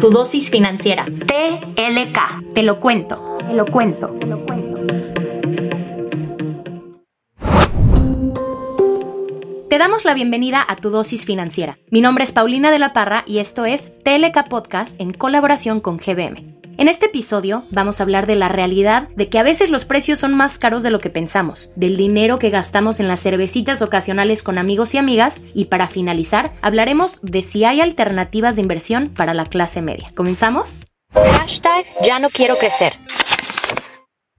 Tu dosis financiera. TLK. Te lo cuento. Te lo cuento. Te lo cuento. Te damos la bienvenida a tu dosis financiera. Mi nombre es Paulina de la Parra y esto es TLK Podcast en colaboración con GBM. En este episodio vamos a hablar de la realidad de que a veces los precios son más caros de lo que pensamos, del dinero que gastamos en las cervecitas ocasionales con amigos y amigas y para finalizar hablaremos de si hay alternativas de inversión para la clase media. ¿Comenzamos? Hashtag ya no quiero crecer.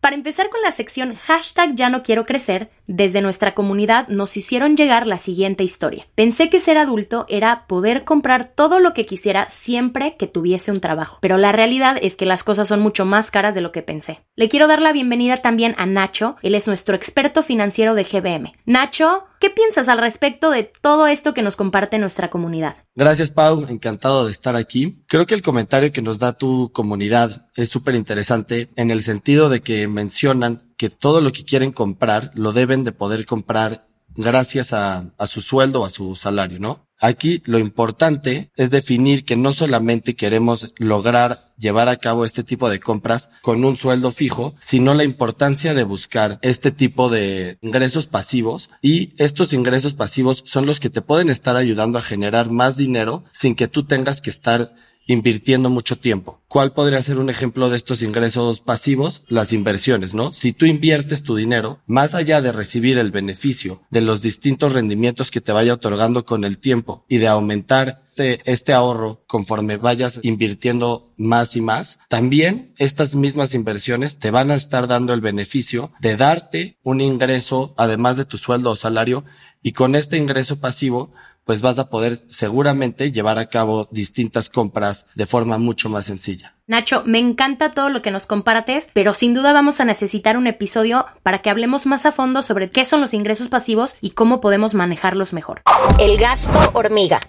Para empezar con la sección hashtag ya no quiero crecer, desde nuestra comunidad nos hicieron llegar la siguiente historia. Pensé que ser adulto era poder comprar todo lo que quisiera siempre que tuviese un trabajo, pero la realidad es que las cosas son mucho más caras de lo que pensé. Le quiero dar la bienvenida también a Nacho, él es nuestro experto financiero de GBM. Nacho, ¿qué piensas al respecto de todo esto que nos comparte nuestra comunidad? Gracias, Pau. Encantado de estar aquí. Creo que el comentario que nos da tu comunidad es súper interesante en el sentido de que mencionan que todo lo que quieren comprar lo deben de poder comprar gracias a, a su sueldo a su salario, ¿no? Aquí lo importante es definir que no solamente queremos lograr llevar a cabo este tipo de compras con un sueldo fijo, sino la importancia de buscar este tipo de ingresos pasivos. Y estos ingresos pasivos son los que te pueden estar ayudando a generar más dinero sin que tú tengas que estar invirtiendo mucho tiempo. ¿Cuál podría ser un ejemplo de estos ingresos pasivos? Las inversiones, ¿no? Si tú inviertes tu dinero, más allá de recibir el beneficio de los distintos rendimientos que te vaya otorgando con el tiempo y de aumentar este, este ahorro conforme vayas invirtiendo más y más, también estas mismas inversiones te van a estar dando el beneficio de darte un ingreso además de tu sueldo o salario y con este ingreso pasivo pues vas a poder seguramente llevar a cabo distintas compras de forma mucho más sencilla. Nacho, me encanta todo lo que nos compartes, pero sin duda vamos a necesitar un episodio para que hablemos más a fondo sobre qué son los ingresos pasivos y cómo podemos manejarlos mejor. El gasto hormiga.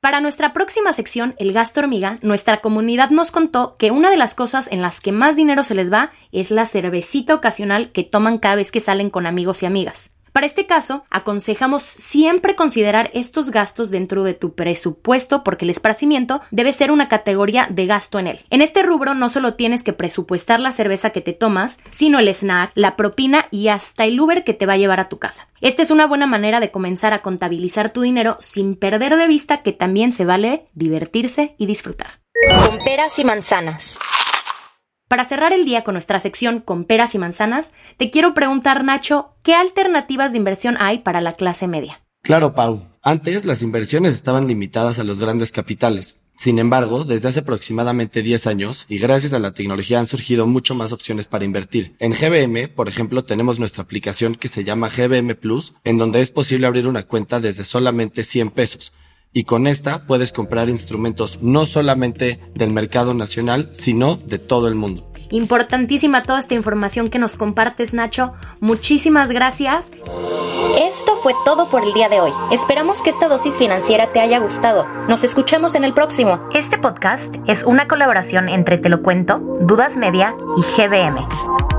Para nuestra próxima sección, el gasto hormiga, nuestra comunidad nos contó que una de las cosas en las que más dinero se les va es la cervecita ocasional que toman cada vez que salen con amigos y amigas. Para este caso, aconsejamos siempre considerar estos gastos dentro de tu presupuesto porque el esparcimiento debe ser una categoría de gasto en él. En este rubro no solo tienes que presupuestar la cerveza que te tomas, sino el snack, la propina y hasta el Uber que te va a llevar a tu casa. Esta es una buena manera de comenzar a contabilizar tu dinero sin perder de vista que también se vale divertirse y disfrutar. Con peras y manzanas. Para cerrar el día con nuestra sección con peras y manzanas, te quiero preguntar, Nacho, ¿qué alternativas de inversión hay para la clase media? Claro, Pau. Antes las inversiones estaban limitadas a los grandes capitales. Sin embargo, desde hace aproximadamente 10 años y gracias a la tecnología han surgido mucho más opciones para invertir. En GBM, por ejemplo, tenemos nuestra aplicación que se llama GBM Plus, en donde es posible abrir una cuenta desde solamente 100 pesos y con esta puedes comprar instrumentos no solamente del mercado nacional, sino de todo el mundo. Importantísima toda esta información que nos compartes, Nacho. Muchísimas gracias. Esto fue todo por el día de hoy. Esperamos que esta dosis financiera te haya gustado. Nos escuchamos en el próximo. Este podcast es una colaboración entre Te lo cuento, Dudas Media y GBM.